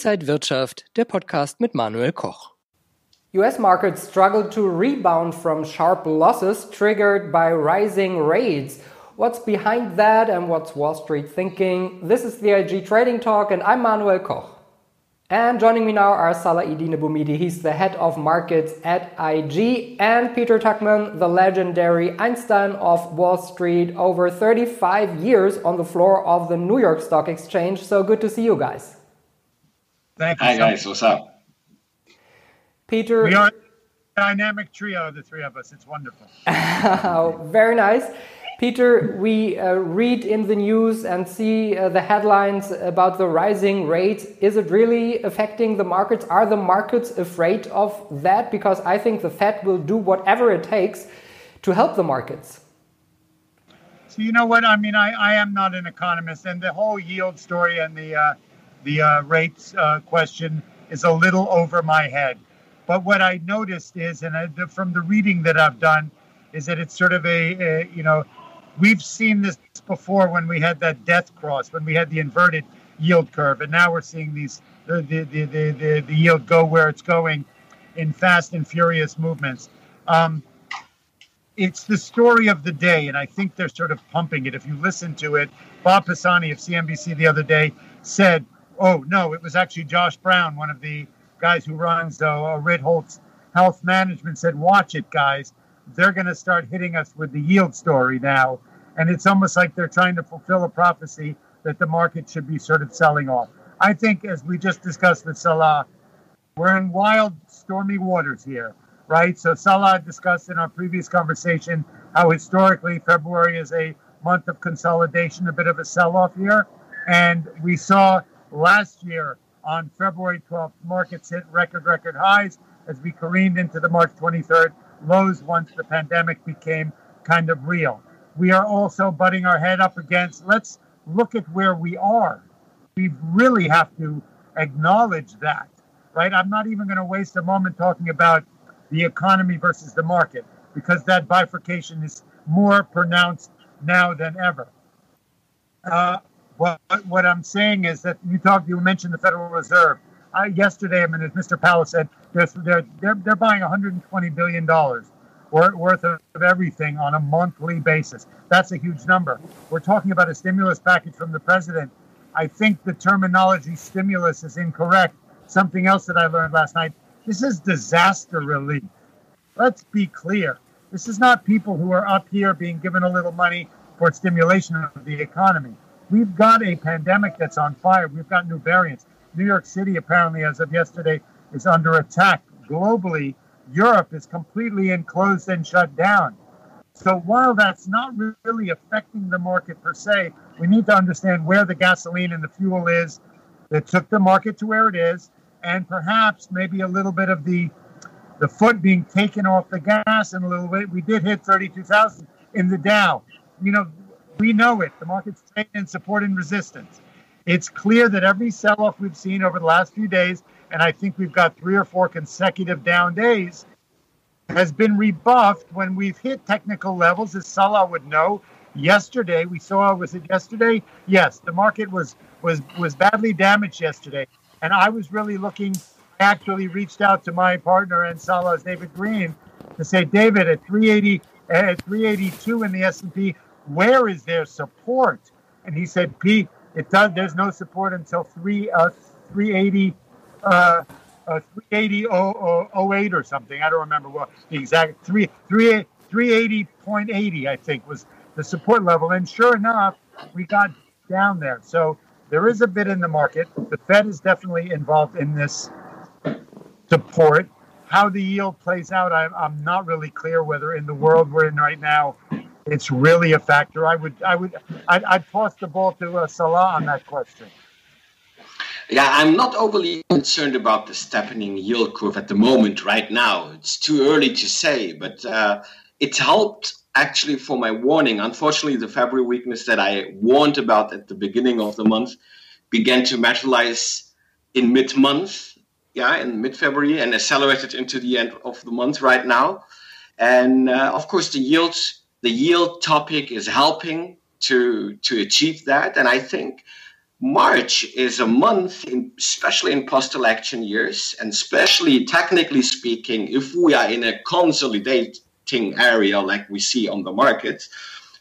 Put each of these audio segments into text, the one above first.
Inside Wirtschaft, der Podcast mit Manuel Koch. US markets struggled to rebound from sharp losses triggered by rising rates. What's behind that and what's Wall Street thinking? This is the IG Trading Talk, and I'm Manuel Koch. And joining me now are Salah-Eddine Bouhmidi, he's the head of markets at IG, and Peter Tuchman, the legendary Einstein of Wall Street, over 35 years on the floor of the New York Stock Exchange. So good to see you guys. Thank you. Hi, guys. What's up? Peter. We are a dynamic trio, the three of us. It's wonderful. Very nice. Peter, we uh, read in the news and see uh, the headlines about the rising rates. Is it really affecting the markets? Are the markets afraid of that? Because I think the Fed will do whatever it takes to help the markets. So you know what? I mean, I, I am not an economist, and the whole yield story and the uh, the uh, rates uh, question is a little over my head. But what I noticed is, and I, from the reading that I've done, is that it's sort of a, a you know We've seen this before when we had that death cross, when we had the inverted yield curve, and now we're seeing these the the the the, the yield go where it's going in fast and furious movements. Um, it's the story of the day, and I think they're sort of pumping it. If you listen to it, Bob Pisani of CNBC the other day said, "Oh no, it was actually Josh Brown, one of the guys who runs uh, Ritholtz Wealth Management, said, watch it, guys. They're going to start hitting us with the yield story now." And it's almost like they're trying to fulfill a prophecy that the market should be sort of selling off. I think, as we just discussed with Salah, we're in wild, stormy waters here, right? So Salah discussed in our previous conversation how historically February is a month of consolidation, a bit of a sell-off here, and we saw last year on February 12th, markets hit record record highs as we careened into the March 23rd lows once the pandemic became kind of real we are also butting our head up against. Let's look at where we are. We really have to acknowledge that, right? I'm not even going to waste a moment talking about the economy versus the market because that bifurcation is more pronounced now than ever. Uh, what, what I'm saying is that you talked, you mentioned the Federal Reserve. Uh, yesterday, I mean, as Mr. Powell said, they're, they're, they're, buying 120 billion dollars worth of everything on a monthly basis. That's a huge number. We're talking about a stimulus package from the president. I think the terminology stimulus is incorrect. Something else that I learned last night this is disaster relief. Let's be clear. This is not people who are up here being given a little money for stimulation of the economy. We've got a pandemic that's on fire. We've got new variants. New York City, apparently, as of yesterday, is under attack globally Europe is completely enclosed and shut down. So while that's not really affecting the market per se, we need to understand where the gasoline and the fuel is that took the market to where it is, and perhaps maybe a little bit of the the foot being taken off the gas in a little bit. We did hit 32,000 in the Dow. You know, we know it. The market's trading in support and resistance. It's clear that every sell-off we've seen over the last few days and I think we've got three or four consecutive down days, has been rebuffed when we've hit technical levels, as Salah would know. Yesterday, we saw was it yesterday? Yes, the market was was was badly damaged yesterday, and I was really looking. I actually reached out to my partner and Salah's David Green to say, David, at 380 at 382 in the S&P, where is their support? And he said, Pete, it does. There's no support until three uh, 380 uh, uh, 380 08 or something. I don't remember what the exact 3 3 380.80 I think was the support level. And sure enough, we got down there. So there is a bit in the market. The Fed is definitely involved in this support. How the yield plays out, I, I'm not really clear whether in the world we're in right now, it's really a factor. I would, I would, I'd, I'd toss the ball to uh, Salah on that question. Yeah, I'm not overly concerned about the steepening yield curve at the moment, right now. It's too early to say, but uh, it helped actually for my warning. Unfortunately, the February weakness that I warned about at the beginning of the month began to materialize in mid month, yeah, in mid February, and accelerated into the end of the month right now. And uh, of course, the yield, the yield topic is helping to to achieve that. And I think March is a month, in, especially in post election years, and especially technically speaking, if we are in a consolidating area like we see on the market.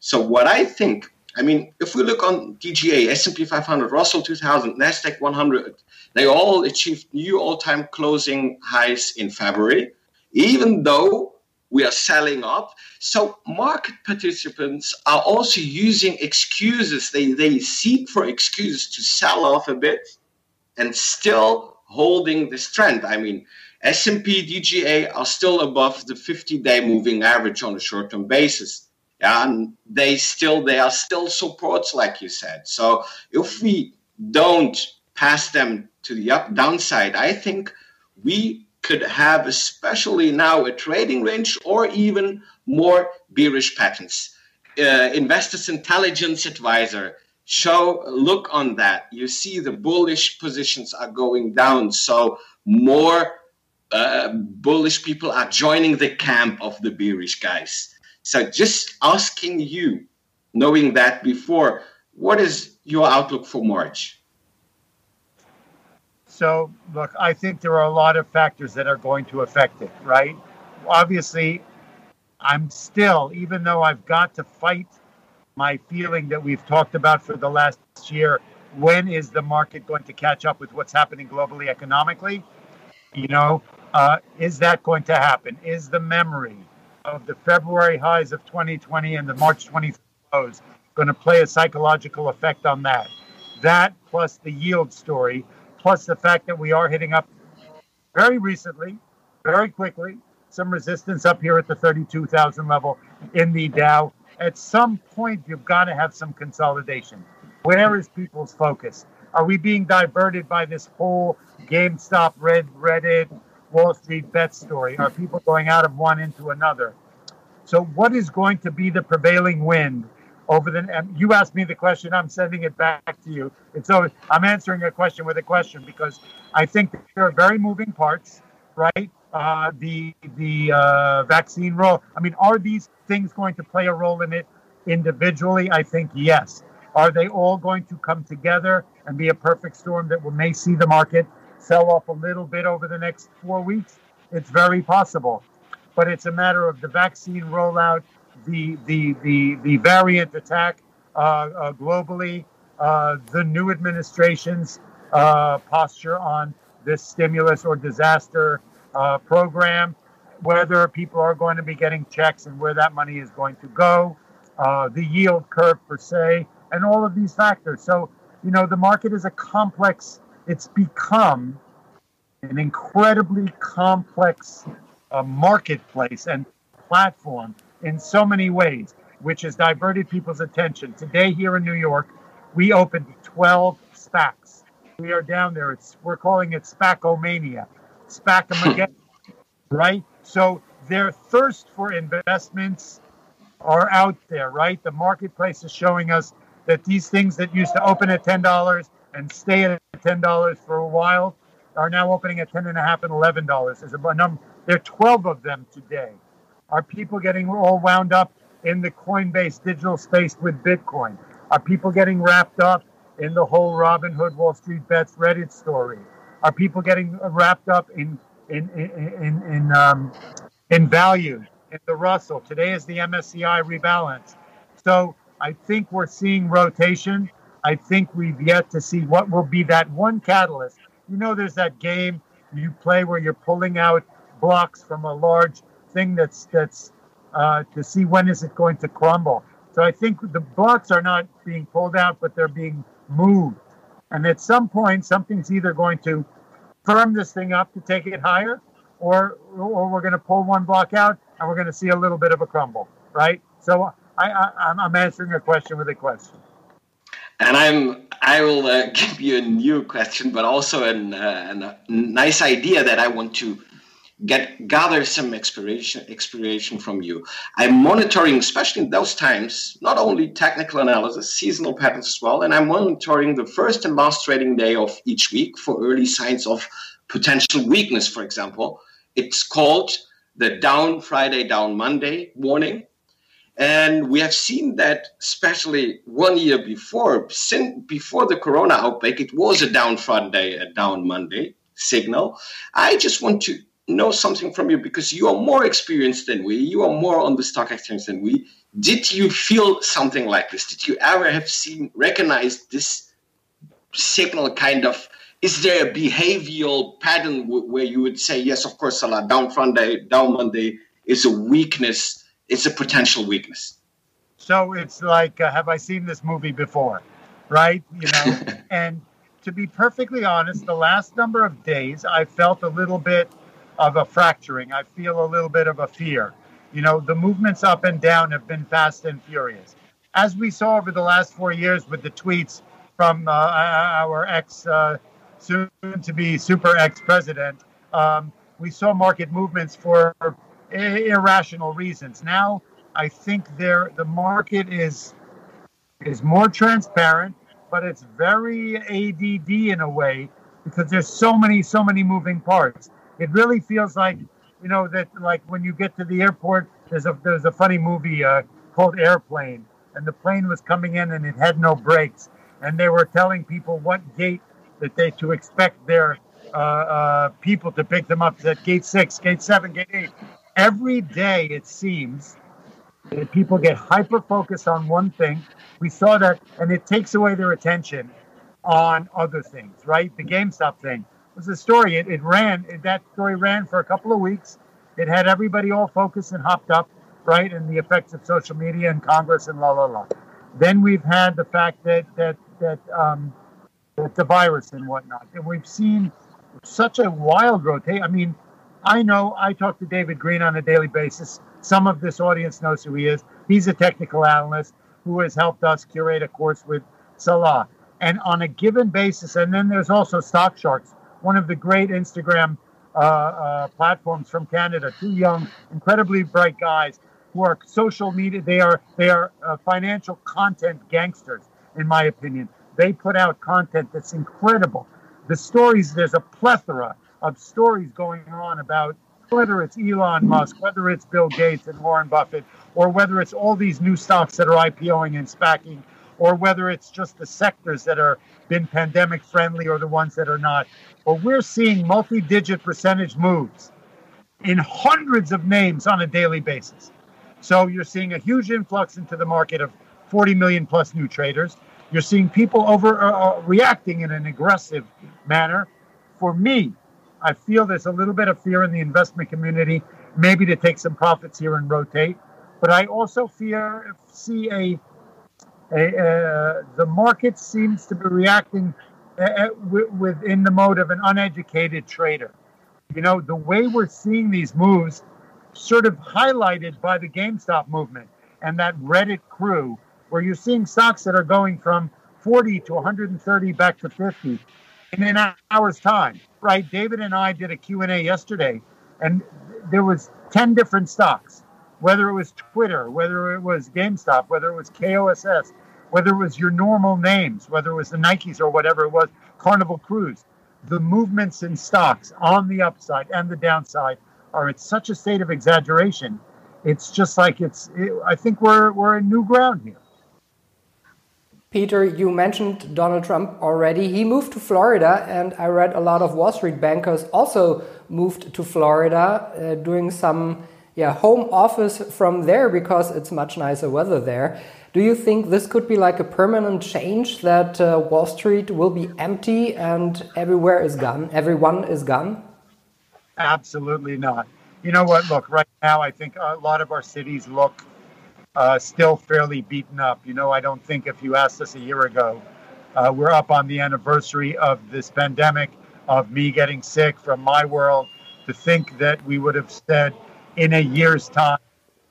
So, what I think, I mean, if we look on DGA, S&P 500, Russell 2000, Nasdaq 100, they all achieved new all-time closing highs in February, even though we are selling up. So market participants are also using excuses. They, they seek for excuses to sell off a bit and still holding this trend. I mean, S&P DGA are still above the 50-day moving average on a short-term basis. And they still they are still supports, like you said. So if we don't pass them to the up downside, I think we could have, especially now, a trading range or even more bearish patterns. Uh, Investors Intelligence Advisor show look on that. You see the bullish positions are going down, so more uh, bullish people are joining the camp of the bearish guys. So just asking you, knowing that before, what is your outlook for March? So, look, I think there are a lot of factors that are going to affect it, right? Obviously, I'm still, even though I've got to fight my feeling that we've talked about for the last year, when is the market going to catch up with what's happening globally economically? You know, uh, is that going to happen? Is the memory of the February highs of 2020 and the March 20 lows going to play a psychological effect on that? That plus the yield story plus the fact that we are hitting up very recently, very quickly, some resistance up here at the 32,000 level in the Dow. At some point, you've got to have some consolidation. Where is people's focus? Are we being diverted by this whole GameStop, Red Reddit, Wall Street bet story? Are people going out of one into another? So, what is going to be the prevailing wind over the you asked me the question i'm sending it back to you. And so i'm answering a question with a question because i think there are very moving parts right? Uh, the the uh, vaccine role. I mean are these things going to play a role in it individually? I think yes. Are they all going to come together and be a perfect storm that we may see the market sell off a little bit over the next four weeks? It's very possible. But it's a matter of the vaccine rollout the the the, the variant attack uh, uh, globally, uh, the new administration's posture on this stimulus or disaster program, whether people are going to be getting checks and where that money is going to go, the yield curve per se, and all of these factors. So, you know, the market is a complex, it's become an incredibly complex uh, marketplace and platform in so many ways, which has diverted people's attention. Today, here in New York, we opened 12 SPACs. We are down there. It's we're calling it SPAComania, SPACamageddon, right? So their thirst for investments are out there, right? The marketplace is showing us that these things that used to open at ten dollars and stay at ten dollars for a while are now opening at ten and a half and eleven dollars. There's a number. There are twelve of them today. Are people getting all wound up in the Coinbase digital space with Bitcoin? Are people getting wrapped up in the whole Robinhood Wall Street Bets Reddit story? Are people getting wrapped up in in in in, in, um, in value in the Russell? Today is the MSCI rebalance. So I think we're seeing rotation. I think we've yet to see what will be that one catalyst. You know, there's that game you play where you're pulling out blocks from a large thing that's that's uh, to see when is it going to crumble. So I think the blocks are not being pulled out, but they're being moved. And at some point, something's either going to firm this thing up to take it higher, or or we're going to pull one block out and we're going to see a little bit of a crumble, right? So I, I I'm answering a question with a question. And I'm I will uh, give you a new question, but also an, uh, a nice idea that I want to get gather some inspiration inspiration from you. I'm monitoring, especially in those times, not only technical analysis, seasonal patterns as well, and I'm monitoring the first and last trading day of each week for early signs of potential weakness. For example, it's called the down Friday, down Monday warning. And we have seen that, especially one year before, since before the corona outbreak, it was a down Friday, a down Monday signal. I just want to know something from you because you are more experienced than we, you are more on the stock exchange than we. Did you feel something like this? Did you ever have seen, recognized this signal kind of? Is there a behavioral pattern where you would say, yes, of course, Salah, down Friday, down Monday is a weakness, it's a potential weakness? So it's like, uh, have I seen this movie before? Right? You know, and to be perfectly honest, the last number of days, I felt a little bit of a fracturing. I feel a little bit of a fear. You know, the movements up and down have been fast and furious. As we saw over the last four years with the tweets from uh, our ex, uh, soon to be super ex president, um, we saw market movements for irrational reasons. Now, I think there the market is is more transparent, but it's very ADD in a way because there's so many so many moving parts it really feels like you know that like when you get to the airport there's a there's a funny movie uh, called airplane. And the plane was coming in and it had no brakes. And they were telling people what gate that they to expect their uh, uh, people to pick them up. At gate six gate seven gate eight. Every day it seems that people get hyper focused on one thing. We saw that and it takes away their attention on other things right? The gamestop thing was a story. It, it ran, it, that story ran for a couple of weeks. It had everybody all focused and hopped up, right, and the effects of social media and Congress and la la la. Then we've had the fact that that that um, that the virus and whatnot, and we've seen such a wild growth. I mean, I know I talk to David Green on a daily basis. Some of this audience knows who he is. He's a technical analyst who has helped us curate a course with Salah. And on a given basis, and then there's also Stock Sharks, one of the great Instagram uh, uh, platforms from Canada. Two young, incredibly bright guys who are social media. They are they are uh, financial content gangsters, in my opinion. They put out content that's incredible. The stories there's a plethora of stories going on about whether it's Elon Musk, whether it's Bill Gates and Warren Buffett, or whether it's all these new stocks that are IPOing and SPACing, or whether it's just the sectors that are been pandemic friendly or the ones that are not. But we're seeing multi digit percentage moves in hundreds of names on a daily basis. So you're seeing a huge influx into the market of 40 million plus new traders. You're seeing people over uh, uh, reacting in an aggressive manner. For me, I feel there's a little bit of fear in the investment community, maybe to take some profits here and rotate. But I also fear see a the market seems to be reacting within the mode of an uneducated trader. You know, the way we're seeing these moves sort of highlighted by the GameStop movement and that Reddit crew, where you're seeing stocks that are going from 40 to 130 back to 50 in an hour's time, right? David and I did a Q&A yesterday, and there was 10 different stocks whether it was Twitter, whether it was GameStop, whether it was KOSS, whether it was your normal names, whether it was the Nikes or whatever it was, Carnival Cruise, the movements in stocks on the upside and the downside are at such a state of exaggeration. It's just like it's. It, I think we're we're in new ground here. Peter, you mentioned Donald Trump already. He moved to Florida, and I read a lot of Wall Street bankers also moved to Florida, uh, doing some yeah, home office from there because it's much nicer weather there. Do you think this could be like a permanent change that uh, Wall Street will be empty and everywhere is gone? Everyone is gone? Absolutely not. You know what? Look, right now, I think a lot of our cities look uh, still fairly beaten up. You know, I don't think if you asked us a year ago, uh, we're up on the anniversary of this pandemic, of me getting sick from my world, to think that we would have said, in a year's time,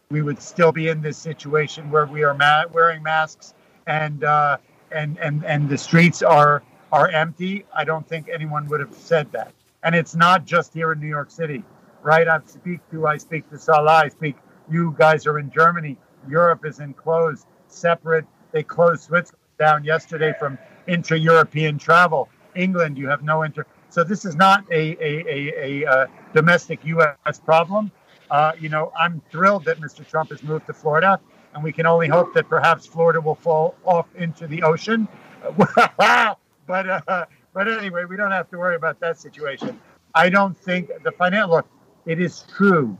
we would still be in this situation where we are ma- wearing masks and uh, and and and the streets are are empty. I don't think anyone would have said that. And it's not just here in New York City, right? I speak to I speak to Salah. I speak. You guys are in Germany. Europe is enclosed, separate. They closed Switzerland down yesterday from intra-European travel. England, you have no inter. So this is not a a, a, a, a uh, domestic U.S. problem. Uh, you know, I'm thrilled that Mr. Trump has moved to Florida. and we can only hope that perhaps Florida will fall off into the ocean. but uh, but anyway, we don't have to worry about that situation. I don't think the financial look. It is true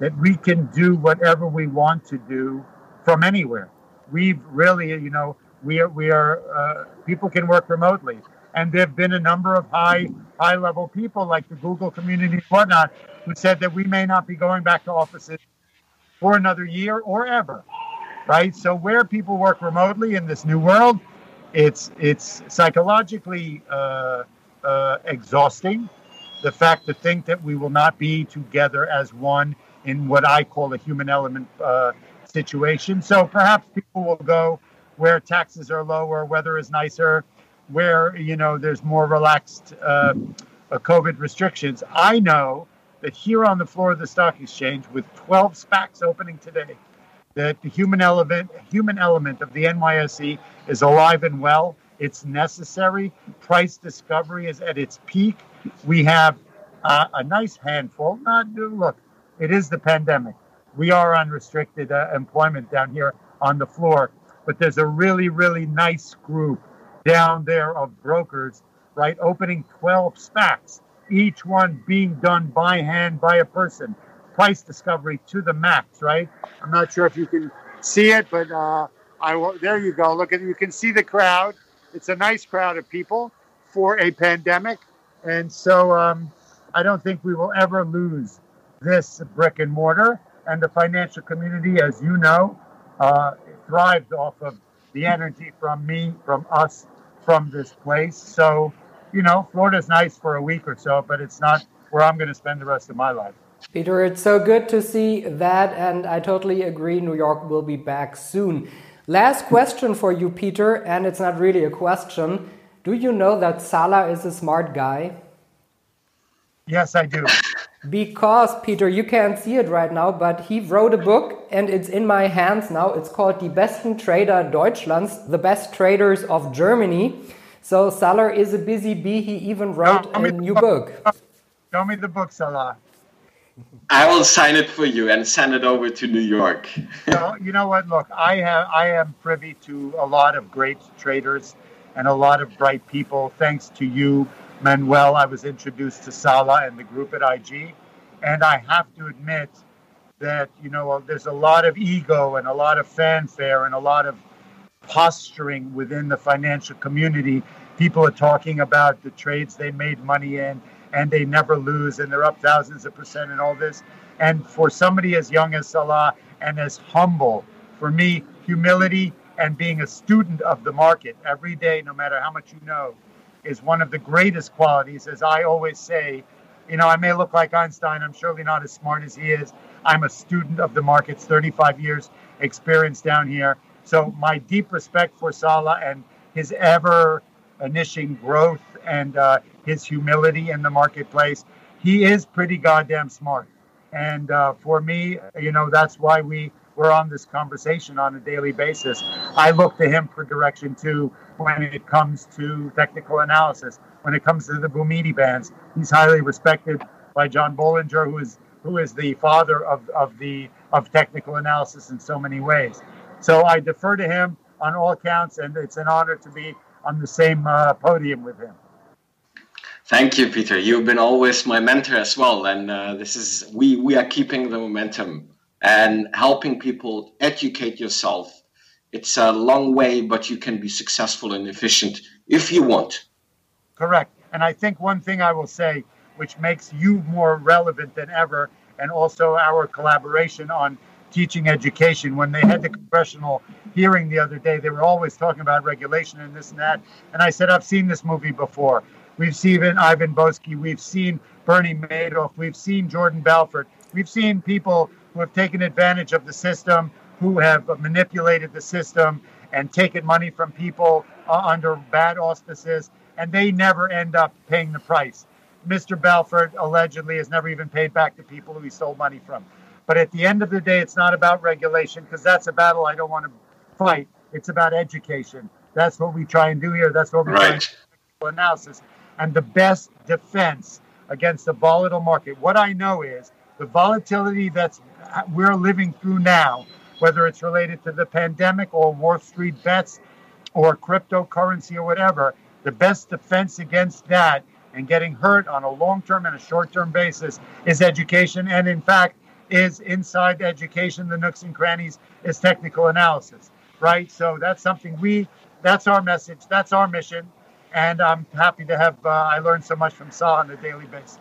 that we can do whatever we want to do from anywhere. We've really, you know, we are we are uh, people can work remotely, and there've been a number of high high level people like the Google community and whatnot who said that we may not be going back to offices for another year or ever, right? So where people work remotely in this new world, it's it's psychologically uh, uh, exhausting. The fact to think that we will not be together as one in what I call a human element uh, situation. So perhaps people will go where taxes are lower, weather is nicer, where you know there's more relaxed uh, uh COVID restrictions. I know that here on the floor of the stock exchange, with 12 SPACs opening today, that the human element, human element of the NYSE is alive and well. It's necessary. Price discovery is at its peak. We have uh, a nice handful. Not look, it is the pandemic. We are unrestricted uh, employment down here on the floor, but there's a really, really nice group down there of brokers, right? Opening 12 SPACs, each one being done by hand by a person. Price discovery to the max, right? I'm not sure if you can see it, but uh, I will. There you go. Look at you can see the crowd. It's a nice crowd of people for a pandemic, and so um, I don't think we will ever lose this brick and mortar. And the financial community, as you know, uh, thrives off of the energy from me, from us, from this place. So, you know, Florida's nice for a week or so, but it's not where I'm going to spend the rest of my life. Peter, it's so good to see that, and I totally agree. New York will be back soon. Last question for you, Peter, and it's not really a question. Do you know that Salah is a smart guy? Yes, I do. Because, Peter, you can't see it right now, but he wrote a book and it's in my hands now. It's called Die besten Trader Deutschlands, the best traders of Germany. So Salah is a busy bee. He even wrote a new book. Show me the book, Salah. I will sign it for you and send it over to New York. so, you know what? Look, I have I am privy to a lot of great traders and a lot of bright people. Thanks to you Manuel, I was introduced to Salah and the group at IG. And I have to admit that, you know, there's a lot of ego and a lot of fanfare and a lot of posturing within the financial community. People are talking about the trades they made money in and they never lose and they're up thousands of percent and all this. And for somebody as young as Salah and as humble, for me, humility and being a student of the market every day, no matter how much you know, is one of the greatest qualities. As I always say, you know, I may look like Einstein. I'm surely not as smart as he is. I'm a student of the markets, 35 years experience down here. So my deep respect for Salah and his ever initiating growth and uh, his humility in the marketplace. He is pretty goddamn smart. And uh, for me, you know, that's why we we're on this conversation on a daily basis. I look to him for direction too when it comes to technical analysis. When it comes to the Bouhmidi bands, he's highly respected by John Bollinger, who is who is the father of, of the of technical analysis in so many ways. So I defer to him on all counts, and it's an honor to be on the same uh, podium with him. Thank you, Peter. You've been always my mentor as well, and uh, this is we we are keeping the momentum and helping people educate yourself. It's a long way, but you can be successful and efficient if you want. Correct. And I think one thing I will say, which makes you more relevant than ever, and also our collaboration on teaching education. When they had the congressional hearing the other day, they were always talking about regulation and this and that. And I said, I've seen this movie before. We've seen Ivan Boesky, we've seen Bernie Madoff, we've seen Jordan Belfort, we've seen people who have taken advantage of the system, who have manipulated the system and taken money from people uh, under bad auspices, and they never end up paying the price. Mr. Belfort allegedly has never even paid back the people who he stole money from. But at the end of the day, it's not about regulation because that's a battle I don't want to fight. It's about education. That's what we try and do here. That's what we right. try and analysis. And the best defense against the volatile market. What I know is the volatility that's uh, we're living through now, whether it's related to the pandemic or Wall Street bets or cryptocurrency or whatever, the best defense against that and getting hurt on a long term and a short term basis is education. And in fact, is inside education, the nooks and crannies is technical analysis, right? So that's something we, that's our message, that's our mission. And I'm happy to have, uh, I learned so much from Sal on a daily basis.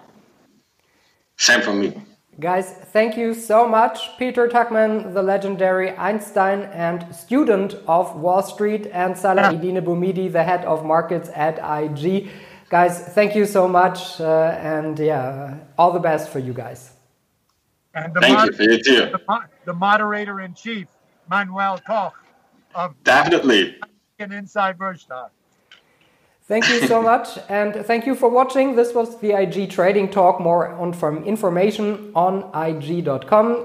Same for me. Guys, thank you so much. Peter Tuchman, the legendary Einstein and student of Wall Street, and Salah Eddine Bouhmidi, the head of markets at IG. Guys, thank you so much. Uh, and yeah, all the best for you guys. And the thank you for you too. The, the moderator in chief, Manuel Koch of Definitely. Inside Bergstein. Thank you so much, and thank you for watching. This was the IG Trading Talk. More on from information on IG.com.